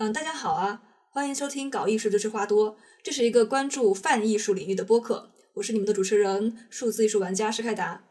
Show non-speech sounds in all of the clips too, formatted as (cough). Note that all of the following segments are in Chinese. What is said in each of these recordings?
嗯，大家好啊，欢迎收听搞艺术就是花多，这是一个关注泛艺术领域的播客，我是你们的主持人，数字艺术玩家施开达。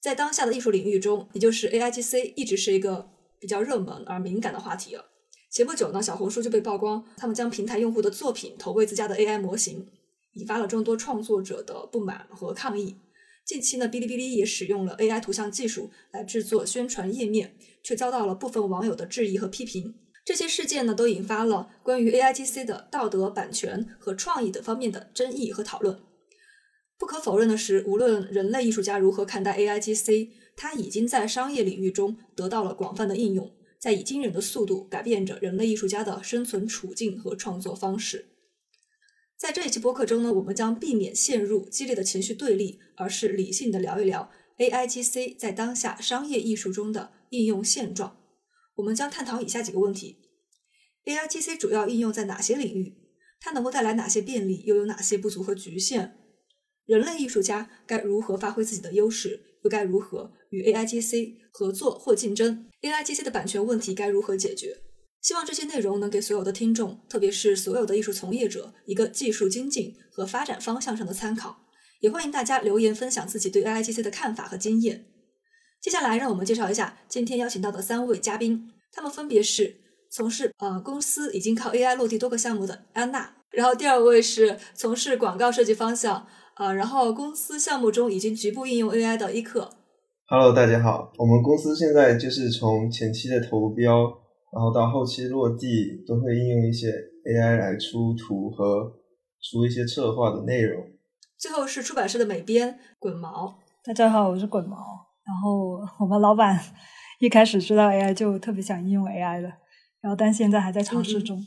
在当下的艺术领域中，也就是 AIGC 一直是一个比较热门而敏感的话题了。前不久呢，小红书就被曝光，他们将平台用户的作品投喂自家的 AI 模型，引发了众多创作者的不满和抗议。近期呢，哔哩哔哩也使用了 AI 图像技术来制作宣传页面，却遭到了部分网友的质疑和批评。这些事件呢，都引发了关于 AIGC 的道德、版权和创意等方面的争议和讨论。不可否认的是，无论人类艺术家如何看待 AIGC，它已经在商业领域中得到了广泛的应用，在以惊人的速度改变着人类艺术家的生存处境和创作方式。在这一期播客中呢，我们将避免陷入激烈的情绪对立，而是理性的聊一聊 AIGC 在当下商业艺术中的应用现状。我们将探讨以下几个问题：AIGC 主要应用在哪些领域？它能够带来哪些便利？又有哪些不足和局限？人类艺术家该如何发挥自己的优势？又该如何与 AIGC 合作或竞争？AIGC 的版权问题该如何解决？希望这些内容能给所有的听众，特别是所有的艺术从业者，一个技术精进和发展方向上的参考。也欢迎大家留言分享自己对 AIGC 的看法和经验。接下来，让我们介绍一下今天邀请到的三位嘉宾，他们分别是从事呃公司已经靠 AI 落地多个项目的安娜，然后第二位是从事广告设计方向呃，然后公司项目中已经局部应用 AI 的伊克。Hello，大家好，我们公司现在就是从前期的投标，然后到后期落地，都会应用一些 AI 来出图和出一些策划的内容。最后是出版社的美编滚毛。大家好，我是滚毛。然后我们老板一开始知道 AI 就特别想应用 AI 了，然后但现在还在尝试中。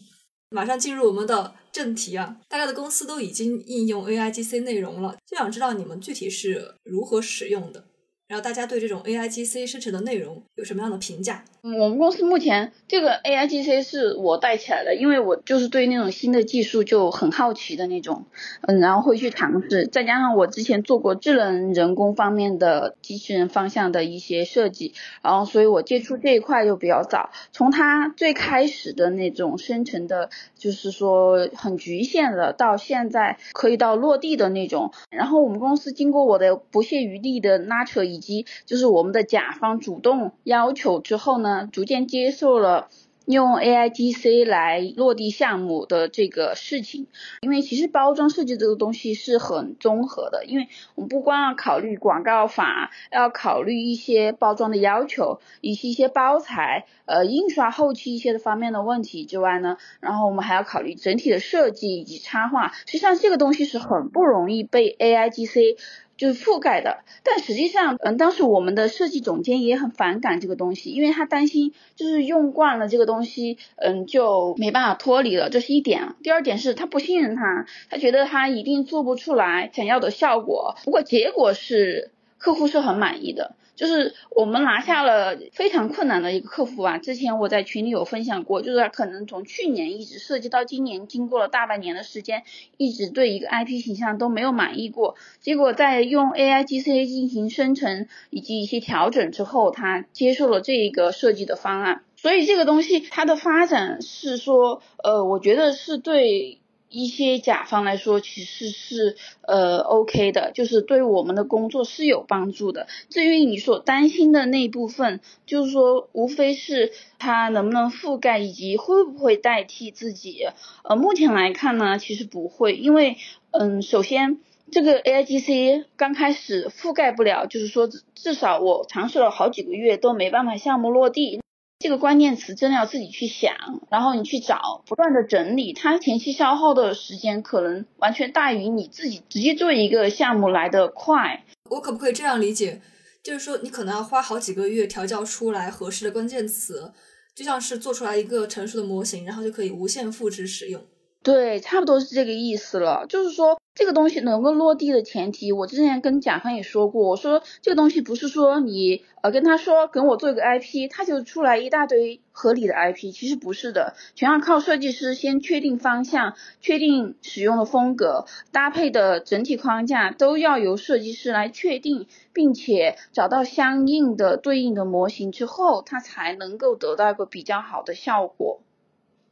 马上进入我们的正题啊！大家的公司都已经应用 AIGC 内容了，就想知道你们具体是如何使用的。然后大家对这种 A I G C 生成的内容有什么样的评价？我们公司目前这个 A I G C 是我带起来的，因为我就是对那种新的技术就很好奇的那种，嗯，然后会去尝试。再加上我之前做过智能人工方面的机器人方向的一些设计，然后所以我接触这一块就比较早。从它最开始的那种生成的，就是说很局限的，到现在可以到落地的那种。然后我们公司经过我的不懈余力的拉扯以及就是我们的甲方主动要求之后呢，逐渐接受了用 AIGC 来落地项目的这个事情。因为其实包装设计这个东西是很综合的，因为我们不光要考虑广告法，要考虑一些包装的要求，以及一些包材、呃印刷后期一些的方面的问题之外呢，然后我们还要考虑整体的设计以及插画。实际上这个东西是很不容易被 AIGC。就是覆盖的，但实际上，嗯，当时我们的设计总监也很反感这个东西，因为他担心就是用惯了这个东西，嗯，就没办法脱离了，这是一点。第二点是他不信任他，他觉得他一定做不出来想要的效果。不过结果是客户是很满意的。就是我们拿下了非常困难的一个客户啊，之前我在群里有分享过，就是可能从去年一直设计到今年，经过了大半年的时间，一直对一个 IP 形象都没有满意过，结果在用 AIGC 进行生成以及一些调整之后，他接受了这一个设计的方案，所以这个东西它的发展是说，呃，我觉得是对。一些甲方来说，其实是呃 OK 的，就是对我们的工作是有帮助的。至于你所担心的那部分，就是说无非是它能不能覆盖，以及会不会代替自己。呃，目前来看呢，其实不会，因为嗯，首先这个 AIGC 刚开始覆盖不了，就是说至少我尝试了好几个月都没办法项目落地。这个关键词真的要自己去想，然后你去找，不断的整理，它前期消耗的时间可能完全大于你自己直接做一个项目来的快。我可不可以这样理解？就是说你可能要花好几个月调教出来合适的关键词，就像是做出来一个成熟的模型，然后就可以无限复制使用。对，差不多是这个意思了。就是说。这个东西能够落地的前提，我之前跟甲方也说过，我说这个东西不是说你呃跟他说跟我做一个 IP，他就出来一大堆合理的 IP，其实不是的，全要靠设计师先确定方向，确定使用的风格，搭配的整体框架都要由设计师来确定，并且找到相应的对应的模型之后，他才能够得到一个比较好的效果。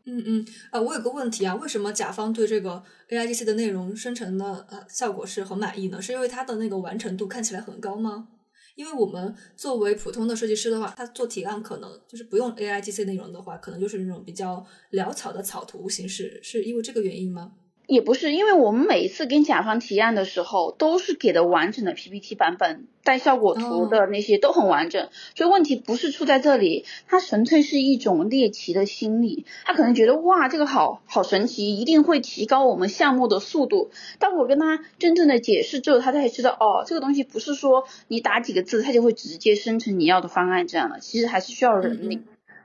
嗯嗯，啊，我有个问题啊，为什么甲方对这个 AIGC 的内容生成的呃效果是很满意呢？是因为它的那个完成度看起来很高吗？因为我们作为普通的设计师的话，他做提案可能就是不用 AIGC 内容的话，可能就是那种比较潦草的草图形式，是因为这个原因吗？也不是，因为我们每一次跟甲方提案的时候，都是给的完整的 PPT 版本，带效果图的那些都很完整，所以问题不是出在这里，他纯粹是一种猎奇的心理，他可能觉得哇这个好好神奇，一定会提高我们项目的速度。但我跟他真正的解释之后，他才知道哦，这个东西不是说你打几个字，他就会直接生成你要的方案这样的，其实还是需要人力。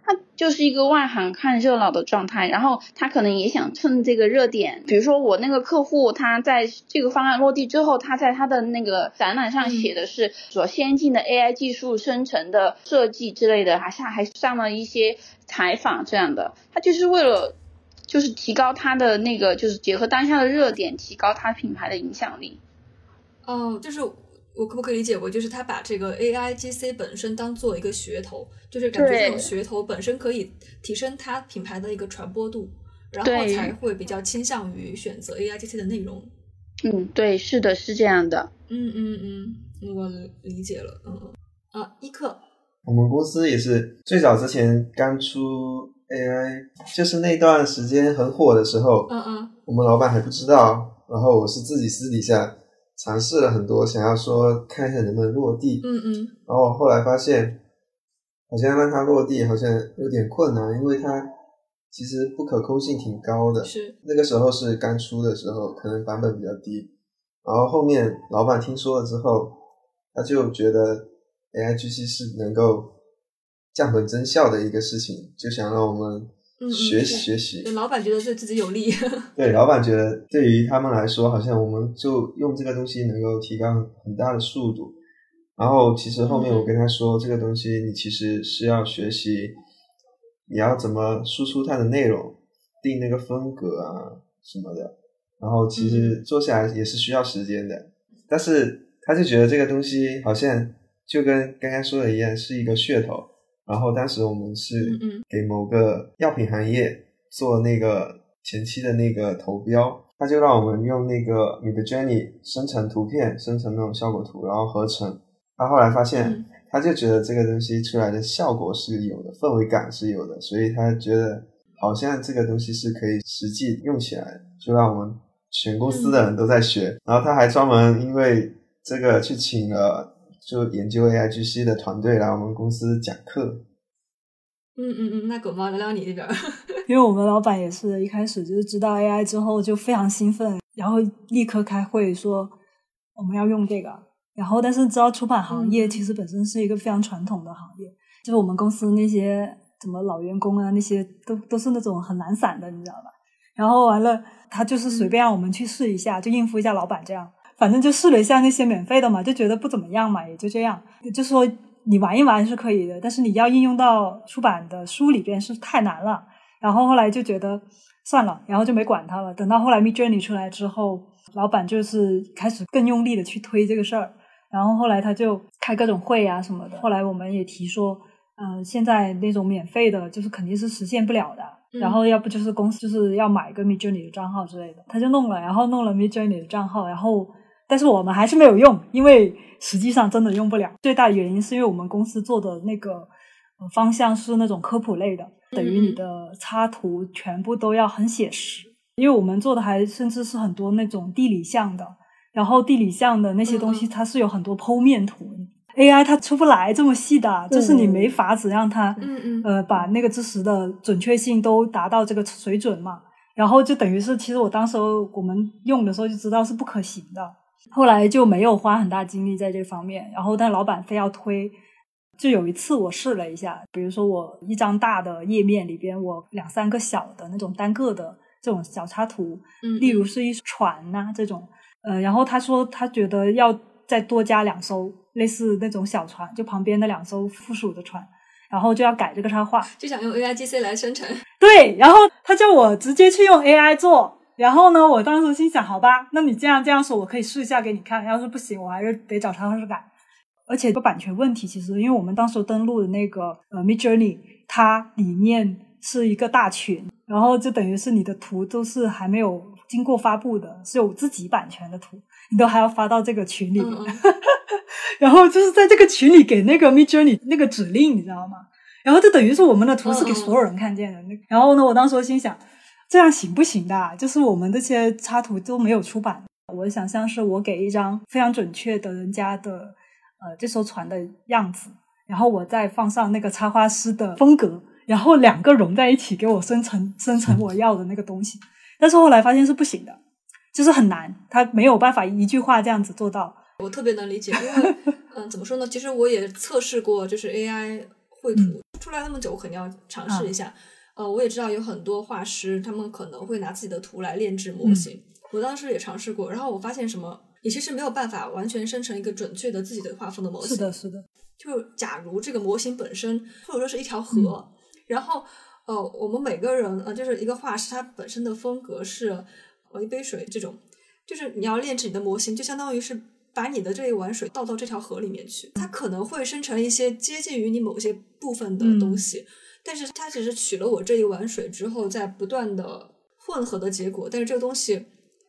他就是一个外行看热闹的状态，然后他可能也想蹭这个热点。比如说我那个客户，他在这个方案落地之后，他在他的那个展览上写的是所先进的 AI 技术生成的设计之类的，还上还上了一些采访这样的。他就是为了就是提高他的那个，就是结合当下的热点，提高他品牌的影响力。哦，就是。我可不可以理解为，就是他把这个 A I G C 本身当做一个噱头，就是感觉这种噱头本身可以提升他品牌的一个传播度，然后才会比较倾向于选择 A I G C 的内容。嗯，对，是的，是这样的。嗯嗯嗯，我理解了。嗯嗯啊，一克，我们公司也是最早之前刚出 A I，就是那段时间很火的时候。嗯嗯，我们老板还不知道，然后我是自己私底下。尝试了很多，想要说看一下能不能落地，嗯嗯，然后后来发现，好像让它落地好像有点困难，因为它其实不可控性挺高的。是那个时候是刚出的时候，可能版本比较低。然后后面老板听说了之后，他就觉得 AIGC 是能够降本增效的一个事情，就想让我们。学习学习，老板觉得对自己有利。(laughs) 对，老板觉得对于他们来说，好像我们就用这个东西能够提高很大的速度。然后其实后面我跟他说，这个东西你其实是要学习，你要怎么输出它的内容，定那个风格啊什么的。然后其实做下来也是需要时间的。但是他就觉得这个东西好像就跟刚刚说的一样，是一个噱头。然后当时我们是给某个药品行业做那个前期的那个投标，他就让我们用那个 Midjourney 生成图片，生成那种效果图，然后合成。他后来发现，他就觉得这个东西出来的效果是有的，氛围感是有的，所以他觉得好像这个东西是可以实际用起来，就让我们全公司的人都在学。然后他还专门因为这个去请了。就研究 A I G C 的团队来我们公司讲课。嗯嗯嗯，那狗猫聊聊你这边。(laughs) 因为我们老板也是一开始就是知道 A I 之后就非常兴奋，然后立刻开会说我们要用这个。然后但是知道出版行业其实本身是一个非常传统的行业，就是我们公司那些什么老员工啊那些都都是那种很懒散的，你知道吧？然后完了他就是随便让我们去试一下，就应付一下老板这样。反正就试了一下那些免费的嘛，就觉得不怎么样嘛，也就这样。就说你玩一玩是可以的，但是你要应用到出版的书里边是太难了。然后后来就觉得算了，然后就没管它了。等到后来 Mid Journey 出来之后，老板就是开始更用力的去推这个事儿。然后后来他就开各种会啊什么的。后来我们也提说，嗯，现在那种免费的，就是肯定是实现不了的。然后要不就是公司就是要买一个 Mid Journey 的账号之类的，他就弄了，然后弄了 Mid Journey 的账号，然后。但是我们还是没有用，因为实际上真的用不了。最大的原因是因为我们公司做的那个方向是那种科普类的，等于你的插图全部都要很写实。因为我们做的还甚至是很多那种地理项的，然后地理项的那些东西它是有很多剖面图，AI 它出不来这么细的，就是你没法子让它嗯呃把那个知识的准确性都达到这个水准嘛。然后就等于是，其实我当时我们用的时候就知道是不可行的。后来就没有花很大精力在这方面，然后但老板非要推，就有一次我试了一下，比如说我一张大的页面里边，我两三个小的那种单个的这种小插图，嗯，例如是一船呐这种，呃，然后他说他觉得要再多加两艘类似那种小船，就旁边的两艘附属的船，然后就要改这个插画，就想用 A I G C 来生成，对，然后他叫我直接去用 A I 做。然后呢，我当时心想，好吧，那你这样这样说，我可以试一下给你看。要是不行，我还是得找插画师改。而且个版权问题，其实因为我们当时登录的那个呃 Mid Journey，它里面是一个大群，然后就等于是你的图都是还没有经过发布的，是有自己版权的图，你都还要发到这个群里面，嗯 (laughs) 然后就是在这个群里给那个 Mid Journey 那个指令，你知道吗？然后就等于是我们的图是给所有人看见的。那然后呢，我当时心想，这样行不行的啊？就是我们这些插图都没有出版，我的想象是我给一张非常准确的人家的呃这艘船的样子，然后我再放上那个插画师的风格，然后两个融在一起给我生成 (laughs) 生成我要的那个东西。但是后来发现是不行的，就是很难，他没有办法一句话这样子做到。我特别能理解，因为嗯，(laughs) 怎么说呢？其实我也测试过，就是 AI 绘图、出来那么久，我肯定要尝试一下。呃，我也知道有很多画师，他们可能会拿自己的图来炼制模型。我当时也尝试过，然后我发现什么，你其实没有办法完全生成一个准确的自己的画风的模型。是的，是的，就假如这个模型本身，或者说是一条河，然后呃，我们每个人呃，就是一个画师，他本身的风格是呃一杯水这种，就是你要炼制你的模型，就相当于是把你的这一碗水倒到这条河里面去，它可能会生成一些接近于你某些部分的东西，但是它只是取了我这一碗水之后，在不断的混合的结果，但是这个东西。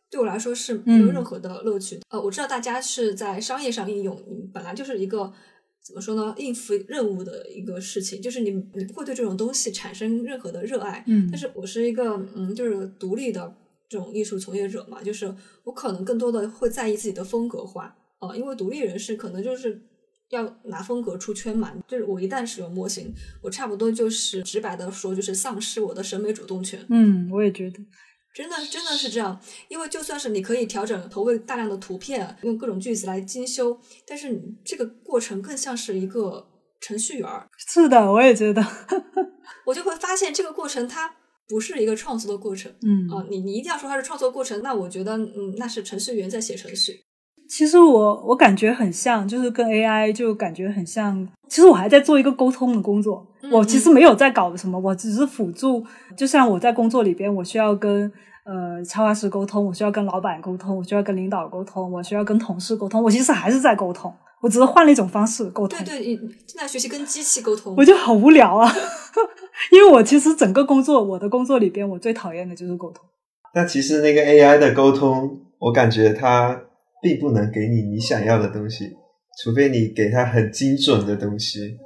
对我来说是没有任何的乐趣的。呃，我知道大家是在商业上应用，你本来就是一个怎么说呢，应付任务的一个事情，就是你你不会对这种东西产生任何的热爱。嗯但是我是一个嗯，就是独立的这种艺术从业者嘛，就是我可能更多的会在意自己的风格化啊、呃因为独立人士可能就是。要拿风格出圈嘛，就是我一旦使用模型，我差不多就是直白的说，就是丧失我的审美主动权。嗯，我也觉得，真的真的是这样，因为就算是你可以调整投喂大量的图片，用各种句子来精修，但是你这个过程更像是一个程序员儿，是的，我也觉得，(laughs) 我就会发现这个过程它不是一个创作的过程嗯。啊、你你一定要说它是创作过程，那我觉得嗯那是程序员在写程序，其实我我感觉很像，就是跟 AI 就感觉很像。其实我还在做一个沟通的工作，嗯我其实没有在搞什么，我只是辅助。就像我在工作里边，我需要跟呃插画师沟通，我需要跟老板沟通，我需要跟领导沟通，我需要跟同事沟通。我其实还是在沟通，我只是换了一种方式沟通。对对，你现在学习跟机器沟通我，就好无聊啊，(laughs) 因为我其实整个工作，我的工作里边，我最讨厌的就是沟通。但其实那个 AI 的沟通，我感觉它并不能给你你想要的东西，除非你给它很精准的东西。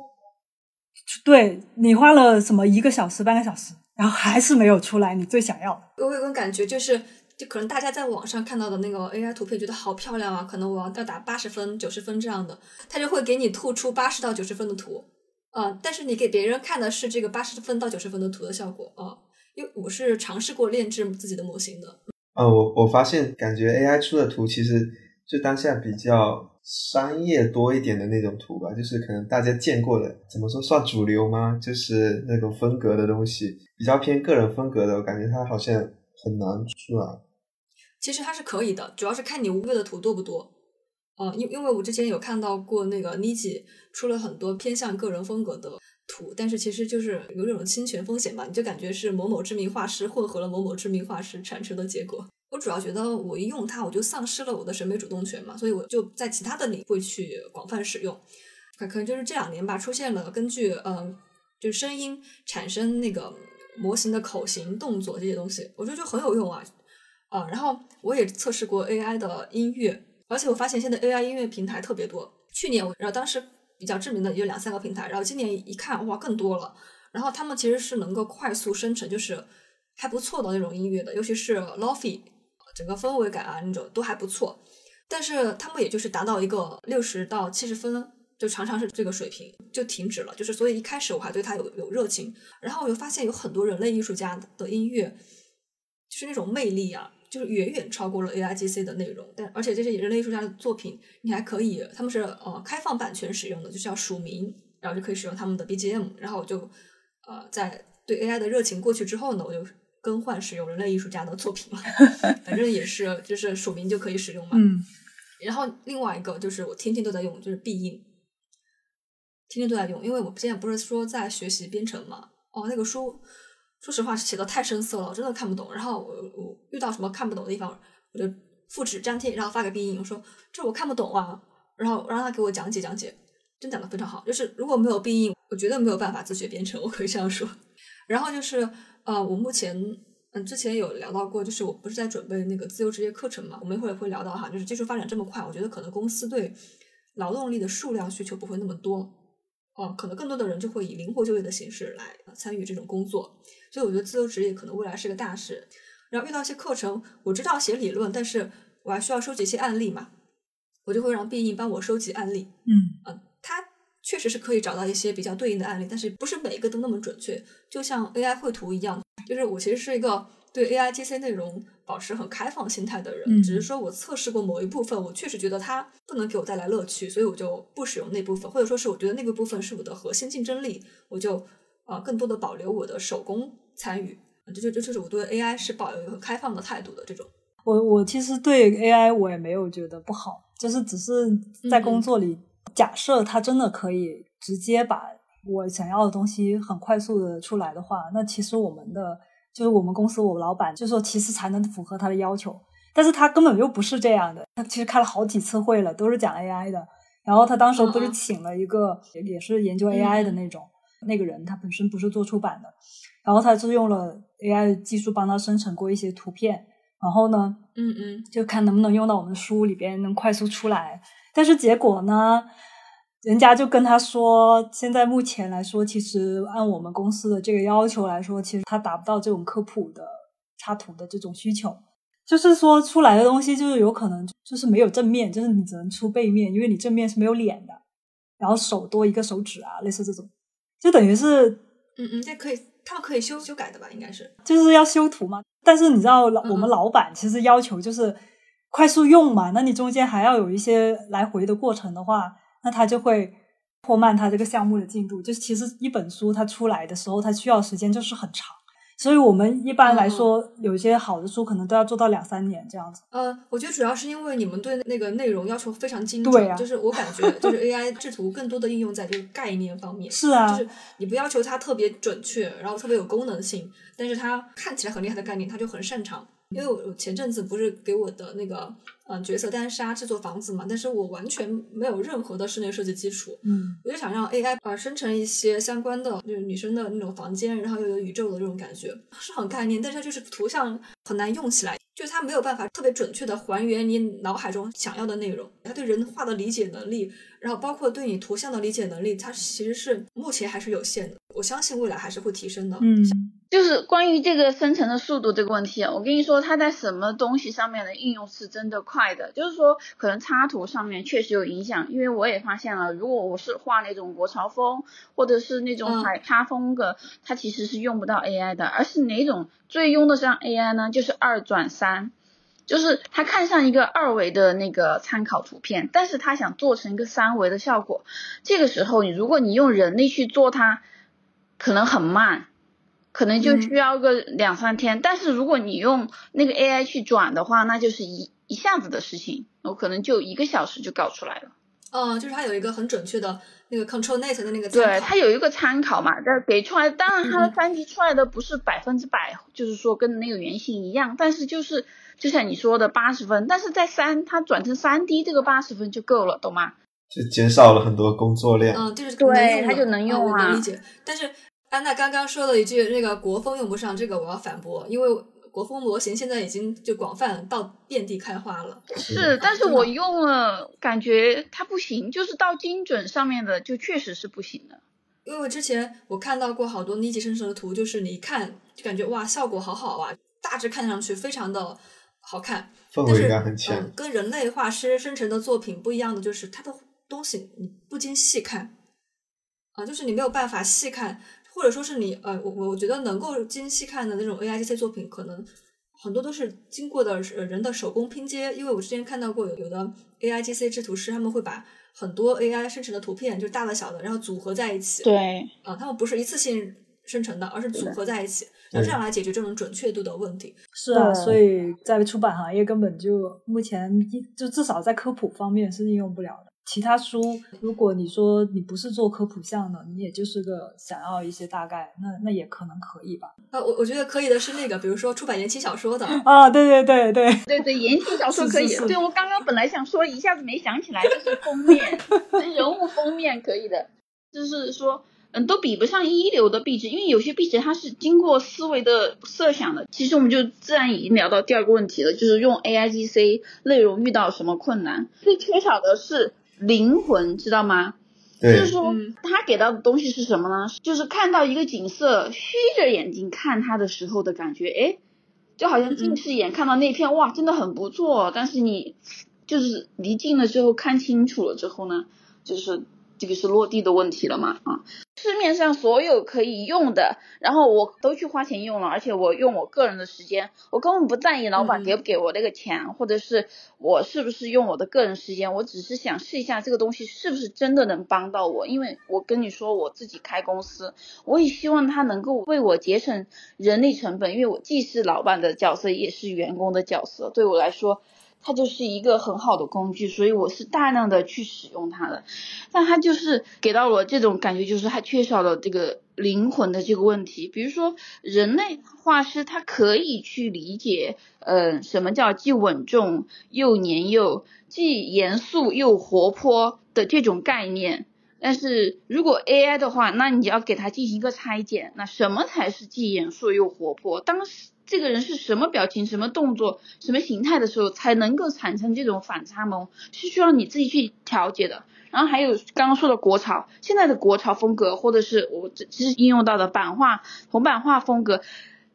对你花了什么一个小时、半个小时，然后还是没有出来你最想要的。我有种感觉就是。就可能大家在网上看到的那个 AI 图片，觉得好漂亮啊，可能我要要打八十分、九十分这样的，它就会给你吐出八十到九十分的图，啊、但是你给别人看的是这个八十分到九十分的图的效果啊、因为我是尝试过炼制自己的模型的，啊，我我发现感觉 AI 出的图其实就当下比较商业多一点的那种图吧，就是可能大家见过的，怎么说算主流吗？就是那种风格的东西，比较偏个人风格的，我感觉它好像很难出来。其实它是可以的，主要是看你无畏的图多不多。呃，因因为我之前有看到过那个 Niji 出了很多偏向个人风格的图，但是其实就是有这种侵权风险嘛，你就感觉是某某知名画师混合了某某知名画师产生的结果。我主要觉得我一用它，我就丧失了我的审美主动权嘛，所以我就在其他的领域去广泛使用。可可能就是这两年吧，出现了根据嗯、就声音产生那个模型的口型、动作这些东西，我觉得就很有用啊。啊，然后我也测试过 AI 的音乐，而且我发现现在 AI 音乐平台特别多。去年我，然后当时比较知名的也就两三个平台，然后今年一看，哇，更多了。然后他们其实是能够快速生成，就是还不错的那种音乐的，尤其是 Lofi，整个氛围感啊那种都还不错。但是他们也就是达到一个六十到七十分，就常常是这个水平就停止了。就是所以一开始我还对他有有热情，然后我就发现有很多人类艺术家的音乐，就是那种魅力啊。就是远远超过了 A I G C 的内容，但而且这些人类艺术家的作品，你还可以，他们是呃开放版权使用的，就是要署名，然后就可以使用他们的 B G M，然后我就呃在对 A I 的热情过去之后呢，我就更换使用人类艺术家的作品嘛，(laughs) 反正也是就是署名就可以使用嘛。嗯，然后另外一个就是我天天都在用，就是必应，天天都在用，因为我现在不是说在学习编程嘛，哦那个书。说实话，写的太生涩了，我真的看不懂。然后我我遇到什么看不懂的地方，我就复制粘贴，然后发给必应，我说这我看不懂啊，然后让他给我讲解讲解，真讲的非常好。就是如果没有必应，我绝对没有办法自学编程，我可以这样说。然后就是呃，我目前嗯之前有聊到过，就是我不是在准备那个自由职业课程嘛，我们一会儿会聊到哈，就是技术发展这么快，我觉得可能公司对劳动力的数量需求不会那么多，哦、可能更多的人就会以灵活就业的形式来参与这种工作，所以我觉得自由职业可能未来是个大事。然后遇到一些课程，我知道写理论，但是我还需要收集一些案例嘛，我就会让毕应帮我收集案例，嗯。嗯，它确实是可以找到一些比较对应的案例，但是不是每一个都那么准确。就像 AI 绘图一样，就是我其实是一个对 AI GC 内容保持很开放心态的人，嗯只是说我测试过某一部分，我确实觉得它不能给我带来乐趣，所以我就不使用那部分，或者说是我觉得那个部分是我的核心竞争力，我就呃更多的保留我的手工参与。这就这就是我对 AI 是保有一个很开放的态度的这种。我我其实对 AI 我也没有觉得不好，就是只是在工作里，假设它真的可以直接把我想要的东西很快速的出来的话，那其实我们的就是我们公司我老板就说其实才能符合他的要求，但是他根本就不是这样的，他其实开了好几次会了，都是讲 AI 的，然后他当时不是请了一个也也是研究 AI 的那种、那个人，他本身不是做出版的，然后他就用了 AI 的技术帮他生成过一些图片。然后呢，嗯嗯。就看能不能用到我们书里边，能快速出来。但是结果呢，人家就跟他说，现在目前来说，其实按我们公司的这个要求来说，其实他达不到这种科普的插图的这种需求。就是说出来的东西，就是有可能就是没有正面，就是你只能出背面，因为你正面是没有脸的，然后手多一个手指啊，类似这种，就等于是嗯嗯，这可以，他们可以修修改的吧？应该是。就是要修图嘛。但是你知道，老嗯我们老板其实要求就是快速用嘛，那你中间还要有一些来回的过程的话，那它就会拖慢它这个项目的进度。就是其实一本书它出来的时候，它需要时间就是很长，所以我们一般来说，有一些好的书可能都要做到两三年这样子。呃，我觉得主要是因为你们对那个内容要求非常精准，对啊就是我感觉就是 AI 制图更多的应用在这个概念方面，(laughs) 是啊，就是你不要求它特别准确，然后特别有功能性，但是它看起来很厉害的概念，它就很擅长。因为我前阵子不是给我的那个呃角色单杀制作房子嘛，但是我完全没有任何的室内设计基础，嗯我就想让 AI 呃生成一些相关的，就是女生的那种房间，然后又有宇宙的这种感觉，是很概念，但是它就是图像很难用起来，就是它没有办法特别准确的还原你脑海中想要的内容，它对人画的理解能力，然后包括对你图像的理解能力，它其实是目前还是有限的，我相信未来还是会提升的。嗯就是关于这个生成的速度这个问题啊，我跟你说，它在什么东西上面的应用是真的快的。就是说，可能插图上面确实有影响，因为我也发现了，如果我是画那种国潮风或者是那种嗯海插风格，它其实是用不到 AI 的，而是哪种最用得上 AI 呢？就是二转三。就是他看上一个二维的那个参考图片，但是他想做成一个三维的效果。这个时候，你如果你用人力去做它，可能很慢，可能就嗯需要个两三天。但是如果你用那个 AI 去转的话，那就是一一下子的事情，我可能就一个小时就搞出来了。嗯，就是它有一个很准确的那个 Control Net 的那个对，它有一个参考嘛，但给出来，当然它的嗯三 D 出来的不是百分之百，就是说跟那个原型一样，但是就是就像你说的八十分，但是在三它转成三 D 这个八十分就够了，懂吗？就减少了很多工作量。嗯，就是对它就能用嗯我啊能理解。但是安娜刚刚说了一句那个国风用不上，这个我要反驳，因为国风模型现在已经就广泛到遍地开花了。是，但是我用了，感觉它不行，就是到精准上面的就确实是不行的。因为我之前我看到过好多一级生成的图，就是你一看就感觉哇效果好好啊，大致看上去非常的好看，氛但是围感很强。嗯，跟人类画师生成的作品不一样的就是它的东西你不经细看啊，就是你没有办法细看，或者说是你呃，我我我觉得能够精细看的那种 AI 这些作品，可能很多都是经过的呃人的手工拼接。因为我之前看到过有有的 AI GC 制图师，他们会把很多 AI 生成的图片，就大的小的，然后组合在一起。对，啊，他们不是一次性生成的，而是组合在一起，然后这样来解决这种准确度的问题。是啊，所以在出版行业根本就目前一就至少在科普方面是应用不了的。其他书，如果你说你不是做科普项的，你也就是个想要一些大概，那那也可能可以吧。啊，我我觉得可以的是那个，比如说出版言情小说的，啊，对对对对，对对，言情小说可以。是是是对我刚刚本来想说，一下子没想起来，就是封面，人物封面可以的。就是说。嗯，都比不上一流的壁纸，因为有些壁纸它是经过思维的设想的。其实我们就自然已经聊到第二个问题了，就是用 A I G C 内容遇到什么困难？最缺少的是灵魂，知道吗？就是说，他给到的东西是什么呢？就是看到一个景色，虚着眼睛看它的时候的感觉，哎，就好像近视眼看到那片哇，真的很不错。但是你就是离近了之后看清楚了之后呢，就是。这个是落地的问题了嘛？啊，市面上所有可以用的，然后我都去花钱用了，而且我用我个人的时间，我根本不在意老板给不给我那个钱，或者是我是不是用我的个人时间，我只是想试一下这个东西是不是真的能帮到我。因为我跟你说，我自己开公司，我也希望它能够为我节省人力成本，因为我既是老板的角色，也是员工的角色，对我来说。它就是一个很好的工具，所以我是大量的去使用它的，但它就是给到我这种感觉，就是它缺少了这个灵魂的这个问题。比如说，人类画师他可以去理解，嗯，什么叫既稳重又年幼，既严肃又活泼的这种概念。但是如果 AI 的话，那你要给它进行一个拆解，那什么才是既严肃又活泼？当时。这个人是什么表情、什么动作、什么形态的时候，才能够产生这种反差萌，是需要你自己去调节的。然后还有刚刚说的国潮，现在的国潮风格，或者是我这其实应用到的版画、铜版画风格，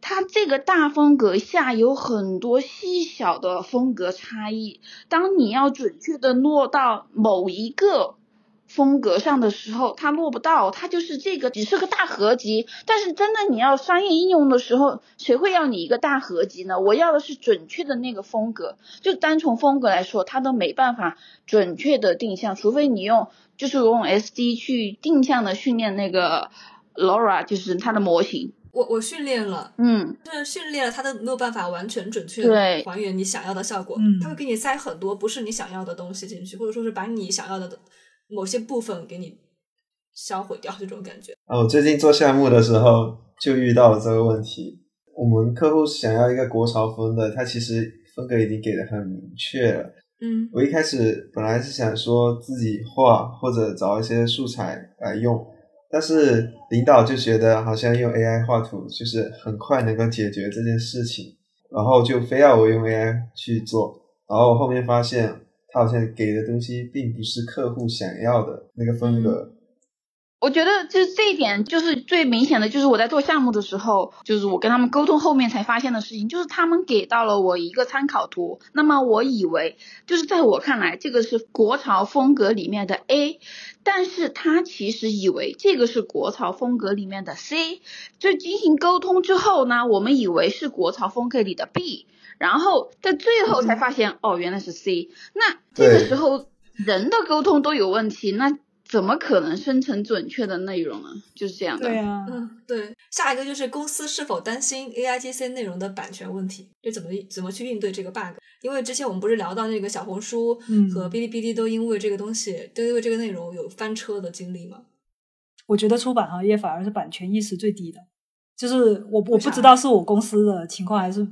它这个大风格下有很多细小的风格差异。当你要准确的落到某一个。风格上的时候，它落不到，它就是这个只是个大合集。但是真的你要商业应用的时候，谁会要你一个大合集呢？我要的是准确的那个风格。就单从风格来说，它都没办法准确的定向，除非你用就是用 SD 去定向的训练那个 Laura，就是它的模型。我我训练了，嗯，就是训练了，它都没有办法完全准确的还原你想要的效果。嗯，它会给你塞很多不是你想要的东西进去，或者说是把你想要的。某些部分给你销毁掉，这种感觉。哦，最近做项目的时候就遇到了这个问题。我们客户想要一个国潮风的，他其实风格已经给的很明确了。嗯，我一开始本来是想说自己画或者找一些素材来用，但是领导就觉得好像用 AI 画图就是很快能够解决这件事情，然后就非要我用 AI 去做，然后后面发现。他好像给的东西并不是客户想要的那个风格。我觉得就是这一点，就是最明显的，就是我在做项目的时候，就是我跟他们沟通后面才发现的事情，就是他们给到了我一个参考图，那么我以为就是在我看来，这个是国潮风格里面的 A，但是他其实以为这个是国潮风格里面的 C，就进行沟通之后呢，我们以为是国潮风格里的 B。然后在最后才发现，哦，原来是 C。那这个时候人的沟通都有问题，那怎么可能生成准确的内容呢？就是这样的。对啊，嗯，对。下一个就是公司是否担心 AIGC 内容的版权问题？就怎么怎么去应对这个 bug？因为之前我们不是聊到那个小红书和哔哩哔哩都因为这个东西，都因为这个内容有翻车的经历吗？我觉得出版行业反而是版权意识最低的，就是我我不知道是我公司的情况还是。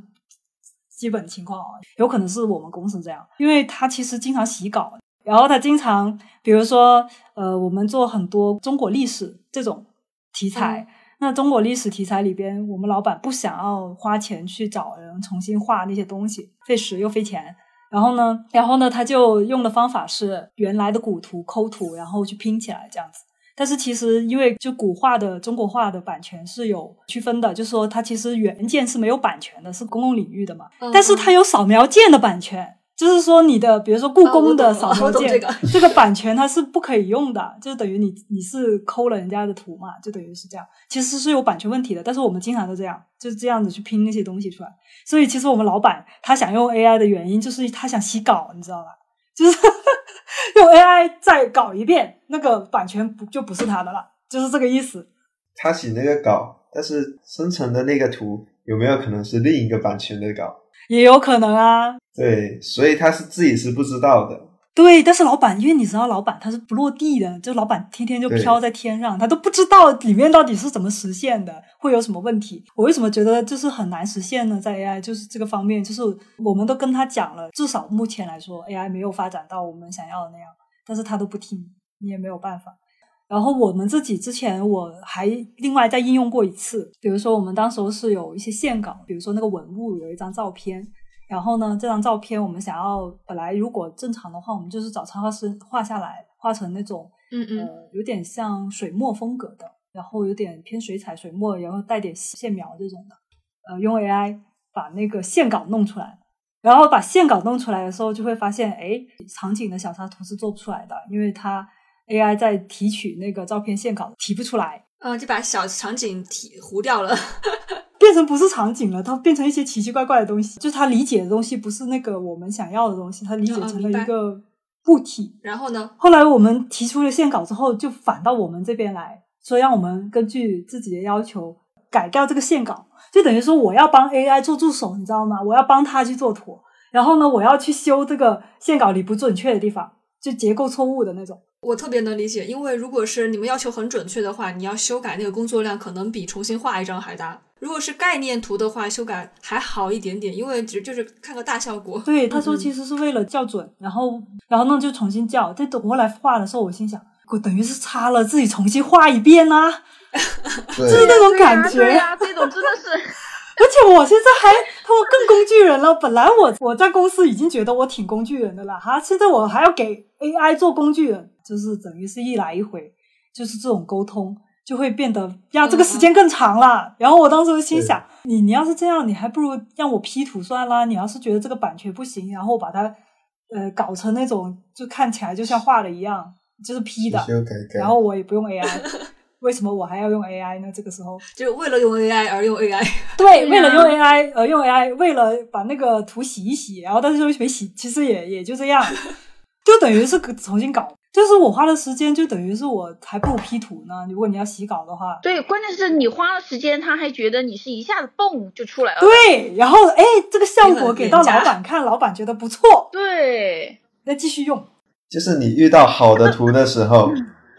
基本情况啊，有可能是我们公司这样，因为他其实经常洗稿，然后他经常，比如说，呃，我们做很多中国历史这种题材，那中国历史题材里边，我们老板不想要花钱去找人重新画那些东西，费时又费钱，然后呢，然后呢，他就用的方法是原来的古图抠图，然后去拼起来这样子。但是其实，因为就古画的中国画的版权是有区分的，就是说它其实原件是没有版权的，是公共领域的嘛。但是它有扫描件的版权，就是说你的，比如说故宫的扫描件，这个版权它是不可以用的，就等于你你是抠了人家的图嘛，就等于是这样。其实是有版权问题的，但是我们经常都这样，就是这样子去拼那些东西出来。所以其实我们老板他想用 AI 的原因，就是他想洗稿，你知道吧？就是。(laughs) 用 AI 再搞一遍，那个版权不就不是他的了？就是这个意思。他写那个稿，但是生成的那个图有没有可能是另一个版权的稿？也有可能啊。对，所以他是自己是不知道的。对，但是老板，因为你知道，老板他是不落地的，就老板天天就飘在天上，他都不知道里面到底是怎么实现的，会有什么问题。我为什么觉得就是很难实现呢？在 AI 就是这个方面，就是我们都跟他讲了，至少目前来说，AI 没有发展到我们想要的那样，但是他都不听，你也没有办法。然后我们自己之前我还另外再应用过一次，比如说我们当时是有一些线稿，比如说那个文物有一张照片，然后呢这张照片我们想要本来如果正常的话，我们就是找插画师画下来，画成那种嗯嗯呃有点像水墨风格的，然后有点偏水彩水墨，然后带点线描这种的，呃用 AI 把那个线稿弄出来。然后把线稿弄出来的时候，就会发现，哎，场景的小插图是做不出来的，因为它 AI 在提取那个照片线稿提不出来，嗯，就把小场景提糊掉了。变成不是场景了，它变成一些奇奇怪怪的东西，就是它理解的东西不是那个我们想要的东西，它理解成了一个物体。然后呢？后来我们提出了线稿之后，就反到我们这边来说，让我们根据自己的要求改掉这个线稿，就等于说我要帮 AI 做助手，你知道吗？我要帮他去做图，然后呢，我要去修这个线稿里不准确的地方，就结构错误的那种。我特别能理解，因为如果是你们要求很准确的话，你要修改那个工作量可能比重新画一张还大。如果是概念图的话，修改还好一点点，因为只就是看个大效果。对，他说嗯其实是为了校准，然后然后那就重新校。但等我来画的时候，我心想，我等于是擦了自己重新画一遍呐、(laughs) 对就是那种感觉。对呀、这种真的是。而且我现在还他妈更工具人了。本来我我在公司已经觉得我挺工具人的了，哈，现在我还要给 AI 做工具人，就是等于是一来一回，就是这种沟通就会变得呀，这个时间更长了。然后我当时就心想，你你要是这样，你还不如让我 P 图算啦。你要是觉得这个版权不行，然后把它呃搞成那种就看起来就像画的一样，就是 P 的，然后我也不用 AI。(laughs) 为什么我还要用 AI 呢？这个时候，就是为了用 AI 而用 AI。(laughs) 对，为了用 AI 而用 AI，为了把那个图洗一洗，然后但是又没洗，其实也也就这样，(laughs) 就等于是重新搞。就是我花的时间，就等于是我还不如 P 图呢。如果你要洗稿的话，对，关键是你花了时间，他还觉得你是一下子蹦就出来了。对，然后哎，这个效果给到老板看，老板觉得不错，对，那继续用。就是你遇到好的图的时候，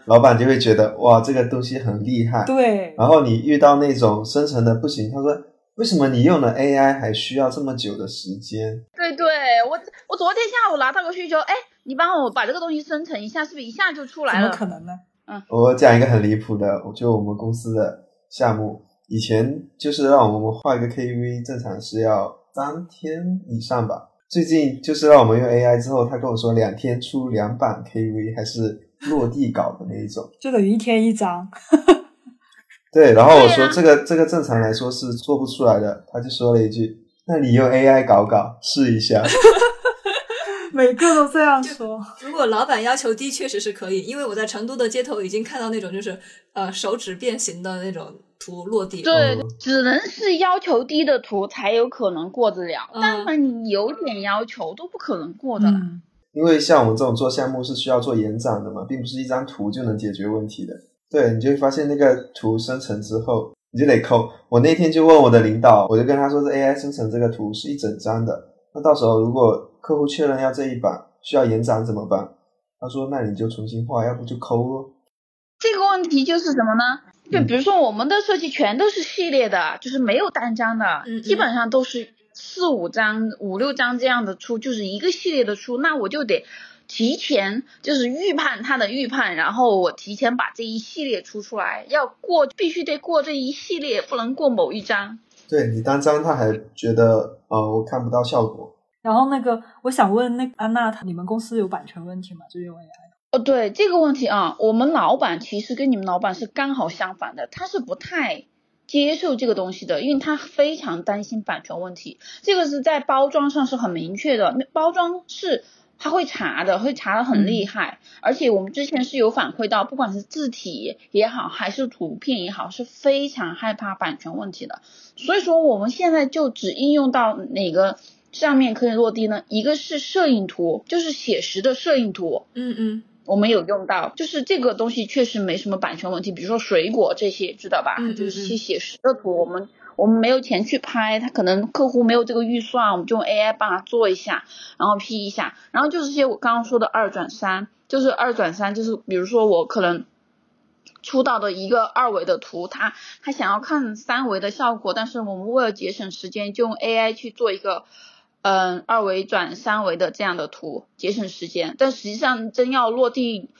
老板就会觉得哇，这个东西很厉害。对，然后你遇到那种生成的不行，他说为什么你用了 AI 还需要这么久的时间？对对，我我昨天下午拿到个需求，哎，你帮我把这个东西生成一下，是不是一下就出来了？怎么可能呢？嗯我讲一个很离谱的，就我们公司的项目，以前就是让我们画一个 KV，正常是要三天以上吧。最近就是让我们用 AI 之后，他跟我说两天出两版 KV，还是落地稿的那一种。就等于一天一张。对，然后我说这个、这个正常来说是做不出来的，他就说了一句：“那你用 AI 搞搞试一下。(laughs) 每个都这样说。如果老板要求低，确实是可以，因为我在成都的街头已经看到那种就是呃手指变形的那种图落地。对嗯，只能是要求低的图才有可能过得了，嗯但凡你有点要求，都不可能过的啦。嗯，”因为像我们这种做项目是需要做延展的嘛，并不是一张图就能解决问题的。对，你就会发现那个图生成之后，你就得抠。我那天就问我的领导，我就跟他说，这 AI 生成这个图是一整张的，那到时候如果客户确认要这一版需要延展怎么办？他说，那你就重新画，要不就抠咯。这个问题就是什么呢？就嗯比如说我们的设计全都是系列的，就是没有单张的，嗯嗯基本上都是四五张、五六张这样的出，就是一个系列的出，那我就得提前就是预判他的预判，然后我提前把这一系列出出来，要过必须得过这一系列，不能过某一张。对你单张他还觉得，呃，我看不到效果。然后那个，我想问那安娜，你们公司有版权问题吗？就用 AI？哦，对这个问题啊，我们老板其实跟你们老板是刚好相反的，他是不太接受这个东西的，因为他非常担心版权问题。这个是在包装上是很明确的，包装是他会查的，会查的很厉害。而且我们之前是有反馈到，不管是字体也好，还是图片也好，是非常害怕版权问题的。所以说我们现在就只应用到哪个上面可以落地呢？一个是摄影图，就是写实的摄影图。嗯嗯我们有用到，就是这个东西确实没什么版权问题，比如说水果这些，知道吧？嗯嗯就是些写实的图，我们我们没有钱去拍，他可能客户没有这个预算，我们就用 AI 帮他做一下，然后 P 一下，然后就是些我刚刚说的二转三，就是二转三，就是比如说我可能。出到的一个二维的图，他他想要看三维的效果，但是我们为了节省时间，就用 AI 去做一个嗯二维转三维的这样的图，节省时间。但实际上真要落地，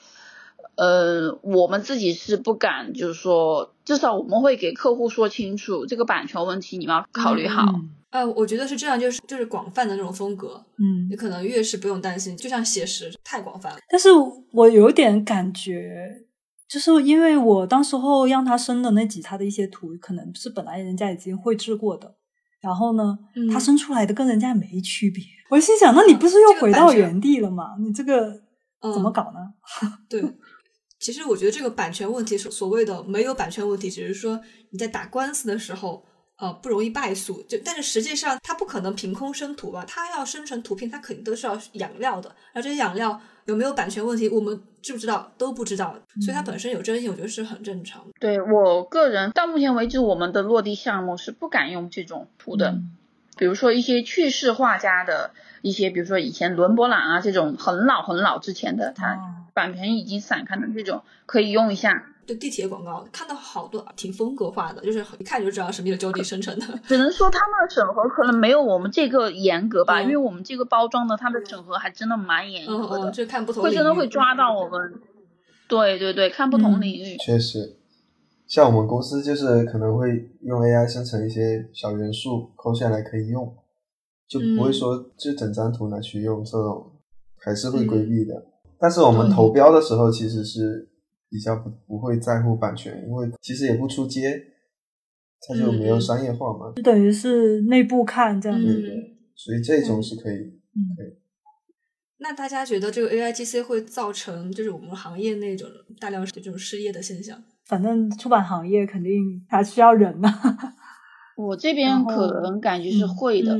呃，我们自己是不敢，就是说，至少我们会给客户说清楚这个版权问题，你们要考虑好。嗯呃，我觉得是这样，就是就是广泛的那种风格，嗯你可能越是不用担心，就像写实太广泛了。但是我有点感觉，就是因为我当时候让他生的那几他的一些图，可能是本来人家已经绘制过的，然后呢，嗯他生出来的跟人家没区别。我心想，那你不是又回到原地了吗？你这个怎么嗯搞呢？(laughs) 对，其实我觉得这个版权问题，所所谓的没有版权问题，只是说你在打官司的时候，呃，不容易败诉。就但是实际上，它不可能凭空生图吧？它要生成图片，它肯定都是要养料的。然后这些养料有没有版权问题，我们知不知道都不知道，所以它本身有争议，我觉得是很正常的。对我个人到目前为止，我们的落地项目是不敢用这种图的。嗯比如说一些去世画家的一些，比如说以前伦勃朗啊这种很老很老之前的，它哦版权已经散开的这种可以用一下。就地铁广告看到好多挺风格化的，就是一看就知道是没有周地生成的。只能说他们的审核可能没有我们这个严格吧，嗯因为我们这个包装的它的审核还真的蛮严嗯格的，嗯，这看不同会真的会抓到我们。对对对，看不同嗯领域。确实，像我们公司就是可能会用 AI 生成一些小元素，抠下来可以用，就不会嗯说就整张图拿去用，这种还是会嗯规避的。但是我们投标的时候其实是比较不不会在乎版权，因为其实也不出街，它就没有商业化嘛，就等于是内部看这样嗯子。所以这种是可以。嗯、可以那大家觉得这个 AIGC 会造成就是我们行业那种大量这种失业的现象？反正出版行业肯定还需要人呐、(laughs) 我这边可能感觉是会的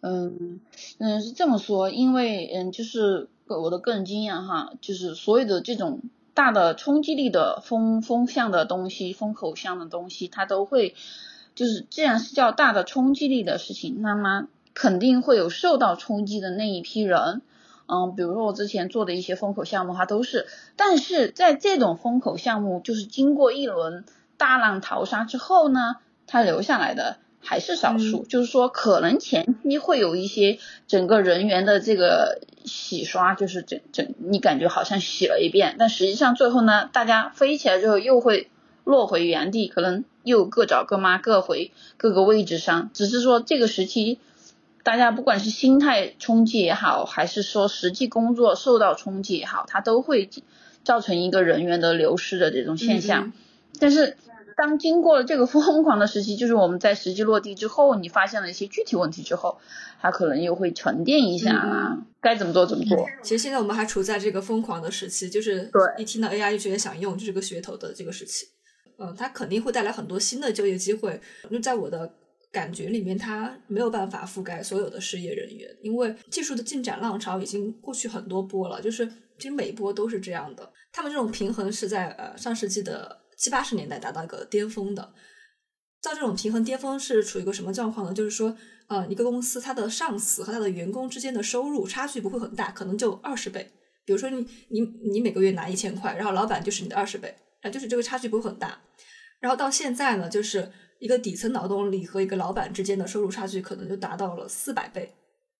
嗯嗯是这么说，因为嗯就是我的个人经验哈，就是所有的这种大的冲击力的风风向的东西、风口向的东西，它都会就是既然是叫大的冲击力的事情，那么肯定会有受到冲击的那一批人。嗯，比如说我之前做的一些风口项目，它都是，但是在这种风口项目，就是经过一轮大浪淘沙之后呢，它留下来的还是少数，就是说可能前期会有一些整个人员的这个洗刷，就是整整你感觉好像洗了一遍，但实际上最后呢，大家飞起来之后又会落回原地，可能又各找各妈，各回各个位置上，只是说这个时期。大家不管是心态冲击也好，还是说实际工作受到冲击也好，它都会造成一个人员的流失的这种现象。嗯但是当经过了这个疯狂的时期，就是我们在实际落地之后，你发现了一些具体问题之后，它可能又会沉淀一下啊，该怎么做怎么做。其实现在我们还处在这个疯狂的时期，就是对一听到 AI 就觉得想用，就是个噱头的这个时期。嗯，它肯定会带来很多新的就业机会。就在我的感觉里面，它没有办法覆盖所有的失业人员，因为技术的进展浪潮已经过去很多波了，就是其实每一波都是这样的。他们这种平衡是在呃上世纪的七八十年代达到一个巅峰的。到这种平衡巅峰是处于一个什么状况呢？就是说，呃，一个公司它的上司和它的员工之间的收入差距不会很大，可能就二十倍。比如说你你你每个月拿一千块，然后老板就是你的二十倍，啊，就是这个差距不会很大。然后到现在呢，就是一个底层劳动力和一个老板之间的收入差距可能就达到了四百倍，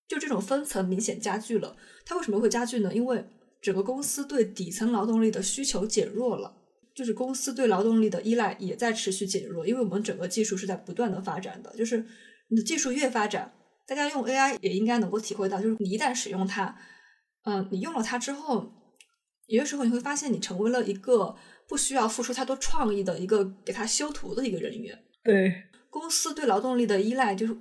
就这种分层明显加剧了。它为什么会加剧呢？因为整个公司对底层劳动力的需求减弱了，就是公司对劳动力的依赖也在持续减弱。因为我们整个技术是在不断的发展的，就是你的技术越发展，大家用 AI 也应该能够体会到，就是你一旦使用它，嗯，你用了它之后，有些时候你会发现你成为了一个不需要付出太多创意的一个给它修图的一个人员。对，公司对劳动力的依赖就是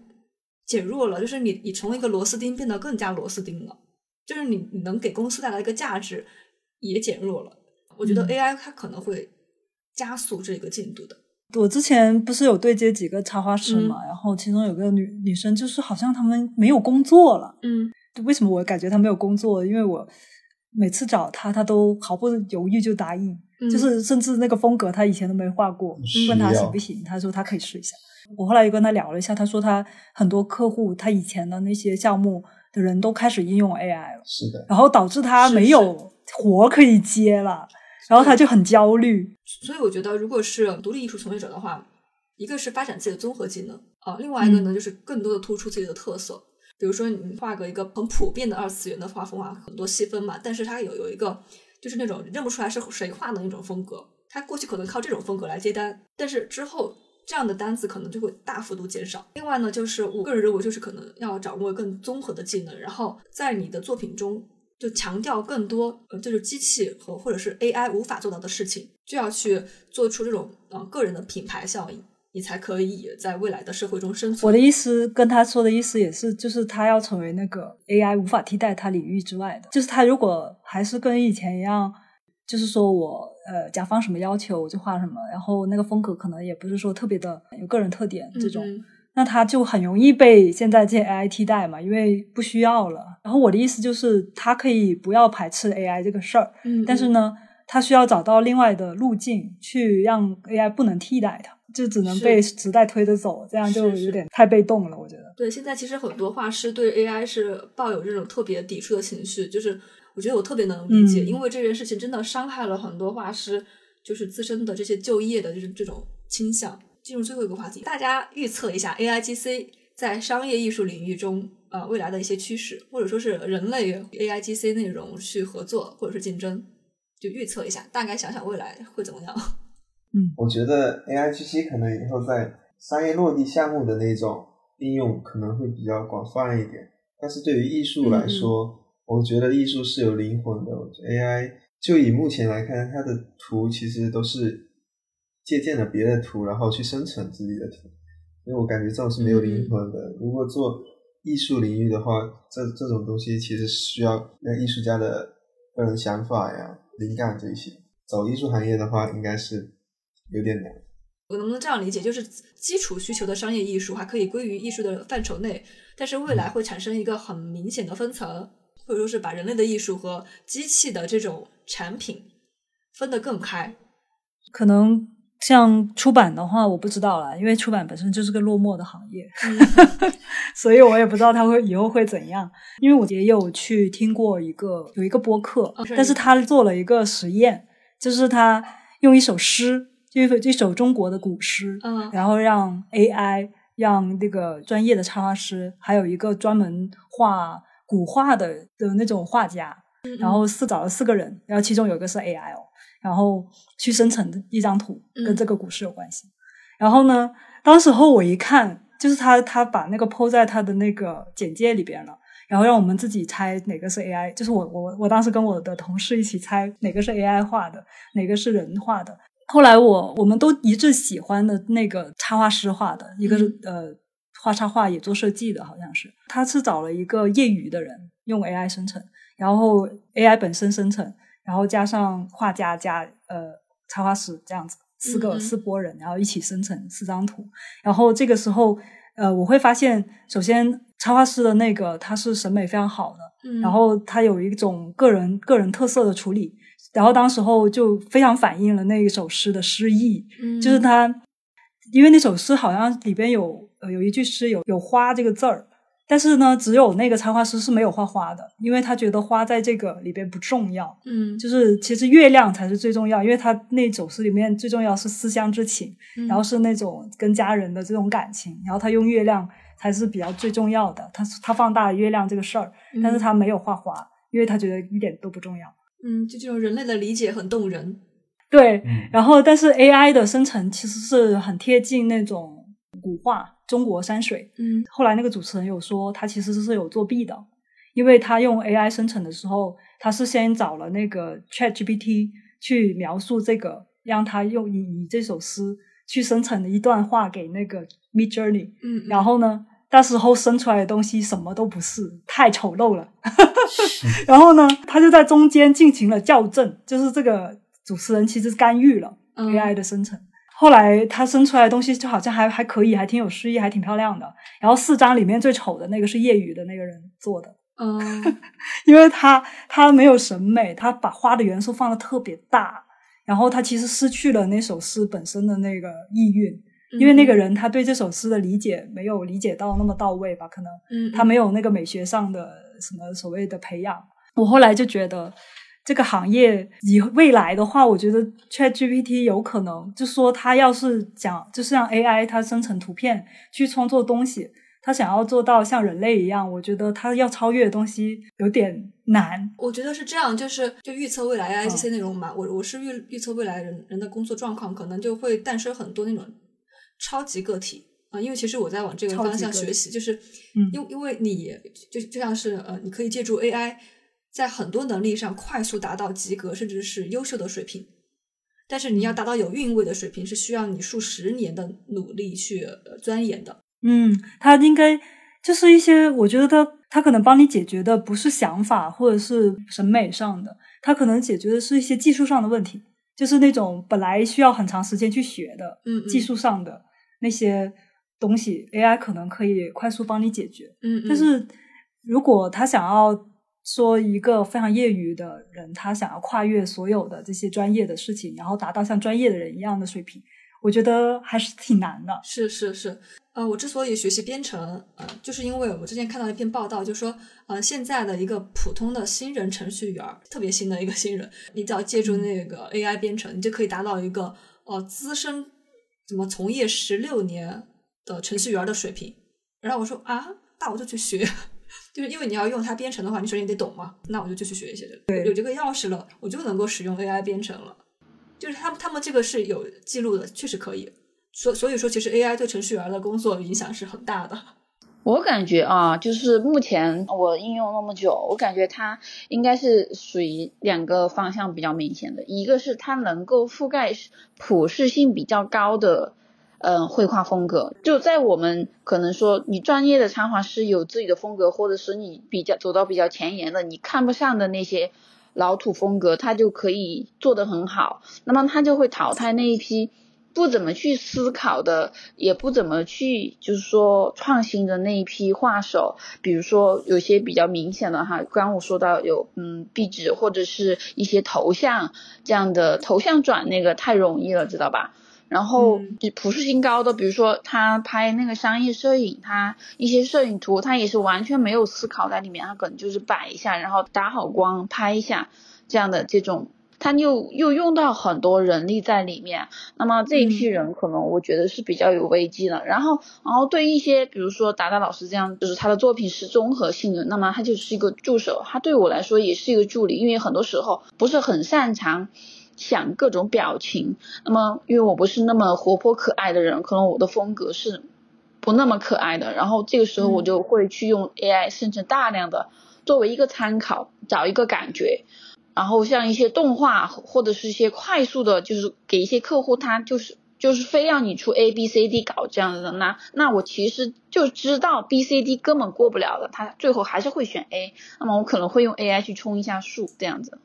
减弱了，就是你你从一个螺丝钉变得更加螺丝钉了，就是你你能给公司带来一个价值也减弱了。我觉得嗯 AI 它可能会加速这个进度的。我之前不是有对接几个插画师嘛，嗯然后其中有个女女生，就是好像他们没有工作了。嗯为什么我感觉她没有工作？因为我每次找她，她都毫不犹豫就答应，嗯就是甚至那个风格她以前都没画过，问她行不行，她说她可以试一下。我后来又跟她聊了一下，她说她很多客户，她以前的那些项目的人都开始应用 AI 了，是的，然后导致她没有活可以接了，然后他就很焦虑。所以我觉得，如果是独立艺术从业者的话，一个是发展自己的综合技能啊，另外一个呢，就是更多的突出自己的特色。比如说，你画个一个很普遍的二次元的画风啊，很多细分嘛，但是它有有一个就是那种认不出来是谁画的那种风格。他过去可能靠这种风格来接单，但是之后这样的单子可能就会大幅度减少。另外呢，就是我个人认为，就是可能要掌握更综合的技能，然后在你的作品中就强调更多，呃，就是机器和或者是 AI 无法做到的事情，就要去做出这种呃个人的品牌效应。你才可以在未来的社会中生存。我的意思跟他说的意思也是，就是他要成为那个 AI 无法替代他领域之外的。就是他如果还是跟以前一样，就是说我呃甲方什么要求我就画什么，然后那个风格可能也不是说特别的有个人特点这种，那他就很容易被现在这些 AI 替代嘛，因为不需要了。然后我的意思就是，他可以不要排斥 AI 这个事儿，嗯，但是呢，他需要找到另外的路径去让 AI 不能替代它。就只能被时代推着走，这样就有点太被动了。我觉得，对，现在其实很多画师对 AI 是抱有这种特别抵触的情绪，就是我觉得我特别能理解，因为这件事情真的伤害了很多画师，就是自身的这些就业的这种这种倾向。进入最后一个话题，大家预测一下 AIGC 在商业艺术领域中呃未来的一些趋势，或者说是人类 AIGC 内容去合作或者是竞争，就预测一下，大概想想未来会怎么样。嗯，我觉得 A I G C 可能以后在商业落地项目的那种应用可能会比较广泛一点，但是对于艺术来说，我觉得艺术是有灵魂的。我觉得 A I 就以目前来看，它的图其实都是借鉴了别的图，然后去生成自己的图，因为我感觉这种是没有灵魂的。如果做艺术领域的话，这这种东西其实需要那艺术家的个人想法呀、灵感这些。走艺术行业的话，应该是。有点难，我能不能这样理解？就是基础需求的商业艺术还可以归于艺术的范畴内，但是未来会产生一个很明显的分层，或者说是把人类的艺术和机器的这种产品分得更开。可能像出版的话，我不知道了，因为出版本身就是个落寞的行业，(laughs) 所以我也不知道它会以后会怎样。因为我也有去听过一个有一个播客，但是他做了一个实验，就是他用一首诗。一一首中国的古诗，嗯，然后让 AI 让那个专业的插画师，还有一个专门画古画的的那种画家，然后四找了四个人，然后其中有一个是 AI 哦，然后去生成一张图，跟这个股市有关系。然后呢，当时候我一看，就是他他把那个铺在他的那个简介里边了，然后让我们自己猜哪个是 AI，就是我我我当时跟我的同事一起猜哪个是 AI 画的，哪个是人画的。后来我我们都一致喜欢的那个插画师画的，一个是呃画插画也做设计的，好像是他是找了一个业余的人用 AI 生成，然后 AI 本身生成，然后加上画家加呃插画师这样子四个四波人，然后一起生成四张图。然后这个时候呃我会发现，首先插画师的那个他是审美非常好的，然后他有一种个人个人特色的处理。然后当时候就非常反映了那一首诗的诗意，就是他，因为那首诗好像里边有呃有一句诗有有花这个字儿，但是呢，只有那个插画师是没有画花的，因为他觉得花在这个里边不重要，嗯，就是其实月亮才是最重要，因为他那首诗里面最重要是思乡之情，然后是那种跟家人的这种感情，然后他用月亮才是比较最重要的，他他放大了月亮这个事儿，但是他没有画花，因为他觉得一点都不重要。嗯，就这种人类的理解很动人，对。然后，但是 AI 的生成其实是很贴近那种古画中国山水。嗯，后来那个主持人有说，他其实是有作弊的，因为他用 AI 生成的时候，他是先找了那个 ChatGPT 去描述这个，让他用以以这首诗去生成的一段话给那个 Mid Journey。嗯，然后呢？那时候生出来的东西什么都不是，太丑陋了。(laughs) 然后呢，他就在中间进行了校正，就是这个主持人其实干预了 AI 的生成。后来他生出来的东西就好像还还可以，还挺有诗意，还挺漂亮的。然后四张里面最丑的那个是业余的那个人做的，嗯，(laughs) 因为他他没有审美，他把花的元素放的特别大，然后他其实失去了那首诗本身的那个意蕴。因为那个人他对这首诗的理解没有理解到那么到位吧，可能，嗯，他没有那个美学上的什么所谓的培养。我后来就觉得，这个行业以未来的话，我觉得 Chat GPT 有可能，就说它要是讲，就是让 AI 它生成图片去创作东西，它想要做到像人类一样，我觉得它要超越的东西有点难。我觉得是这样，就是就预测未来 AI 嗯这些内容嘛，我我是预预测未来人人的工作状况，可能就会诞生很多那种超级个体。啊、因为其实我在往这个方向学习，就是嗯。因因为你就就像是呃，你可以借助 AI 在很多能力上快速达到及格甚至是优秀的水平，但是你要达到有韵味的水平，是需要你数十年的努力去呃钻研的。嗯，他应该就是一些，我觉得他他可能帮你解决的不是想法或者是审美上的，他可能解决的是一些技术上的问题，就是那种本来需要很长时间去学的嗯嗯技术上的那些东西，AI 可能可以快速帮你解决。嗯，嗯但是如果他想要说一个非常业余的人，他想要跨越所有的这些专业的事情，然后达到像专业的人一样的水平，我觉得还是挺难的。是是是，呃，我之所以学习编程，呃，就是因为我之前看到一篇报道，就说，呃，现在的一个普通的新人程序员，特别新的一个新人，你只要借助那个 AI 编程，你就可以达到一个呃资深怎么从业十六年的程序员的水平。然后我说啊，那我就去学，就是因为你要用它编程的话，你首先得懂嘛，那我就继续学一些这个，对有这个钥匙了，我就能够使用 AI 编程了。就是他们他们这个是有记录的，确实可以。所所以说，其实 AI 对程序员的工作影响是很大的。我感觉啊，就是目前我应用那么久，我感觉它应该是属于两个方向比较明显的，一个是它能够覆盖普适性比较高的，嗯，绘画风格。就在我们可能说你专业的插画师有自己的风格，或者是你比较走到比较前沿的，你看不上的那些老土风格，他就可以做得很好。那么他就会淘汰那一批。不怎么去思考的，也不怎么去就是说创新的那一批画手，比如说有些比较明显的哈，刚我说到有嗯壁纸或者是一些头像这样的头像转那个太容易了，知道吧？然后普适性高的，比如说他拍那个商业摄影，他一些摄影图，他也是完全没有思考在里面，他可能就是摆一下，然后打好光拍一下这样的这种。他又又用到很多人力在里面，那么这一批人可能我觉得是比较有危机的。然后，然后对一些比如说达达老师这样，就是他的作品是综合性的，那么他就是一个助手，他对我来说也是一个助理，因为很多时候不是很擅长想各种表情。那么，因为我不是那么活泼可爱的人，可能我的风格是不那么可爱的。然后这个时候我就会去用 AI 生成大量的作为一个参考，找一个感觉。然后像一些动画或者是一些快速的，就是给一些客户，他就是就是非要你出 A B C D 稿这样子的，那那我其实就知道 B C D 根本过不了的，他最后还是会选 A，那么我可能会用 AI 去冲一下数这样子。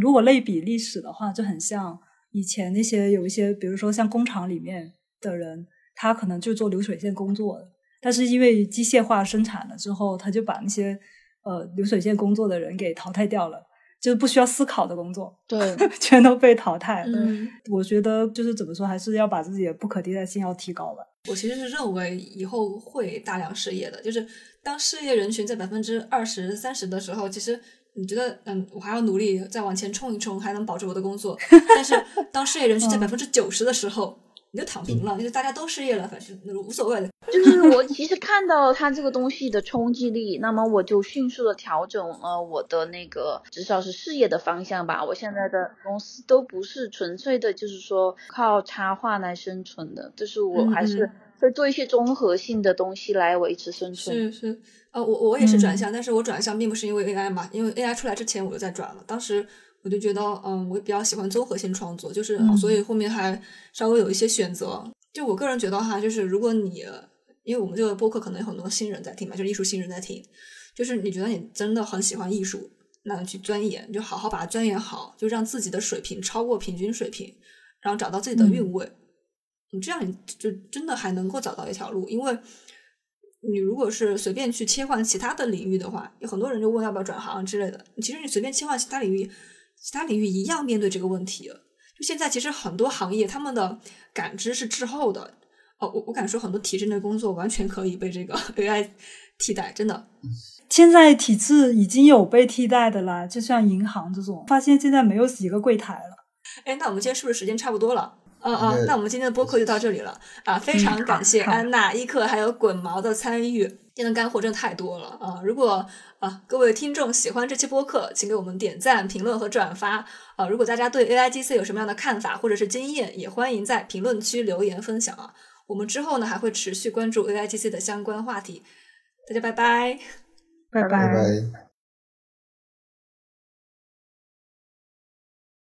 如果类比历史的话，就很像以前那些有一些，比如说像工厂里面的人，他可能就做流水线工作的，但是因为机械化生产了之后，他就把那些呃流水线工作的人给淘汰掉了。就是不需要思考的工作，对，全都被淘汰了。嗯，我觉得就是怎么说，还是要把自己的不可替代性要提高吧。我其实是认为以后会大量失业的，就是当失业人群在百分之二十三十的时候，其实你觉得，嗯，我还要努力再往前冲一冲，还能保住我的工作。(laughs) 但是当失业人群在百分之九十的时候，你就躺平了，就是大家都失业了，反正无所谓的。就是 (laughs) 我其实看到它这个东西的冲击力，那么我就迅速的调整了我的那个至少是事业的方向吧。我现在的公司都不是纯粹的，就是说靠插画来生存的，就是我还是会做一些综合性的东西来维持生存。是是，呃，我我也是转向，但是我转向并不是因为 AI 嘛，因为 AI 出来之前我就在转了，当时。我就觉得，嗯，我比较喜欢综合性创作，就是、嗯、所以后面还稍微有一些选择。就我个人觉得哈，就是如果你，因为我们这个播客可能有很多新人在听嘛，就是艺术新人在听，就是你觉得你真的很喜欢艺术，那去钻研，你就好好把它钻研好，就让自己的水平超过平均水平，然后找到自己的韵味。你、嗯、这样你就真的还能够找到一条路，因为。你如果是随便去切换其他的领域的话，有很多人就问要不要转行之类的。其实你随便切换其他领域，其他领域一样面对这个问题。就现在，其实很多行业他们的感知是滞后的。哦，我我敢说，很多体制内工作完全可以被这个 (laughs) AI 替代，真的。现在体制已经有被替代的啦，就像银行这种，发现现在没有几个柜台了。哎，那我们今天是不是时间差不多了？嗯嗯，那我们今天的播客就到这里了啊！非常感谢安娜、伊克还有滚毛的参与，今天的干货真的太多了啊！如果啊各位听众喜欢这期播客，请给我们点赞、评论和转发啊！如果大家对 AIGC 有什么样的看法或者是经验，也欢迎在评论区留言分享啊！我们之后呢还会持续关注 AIGC 的相关话题，大家拜拜，拜拜拜。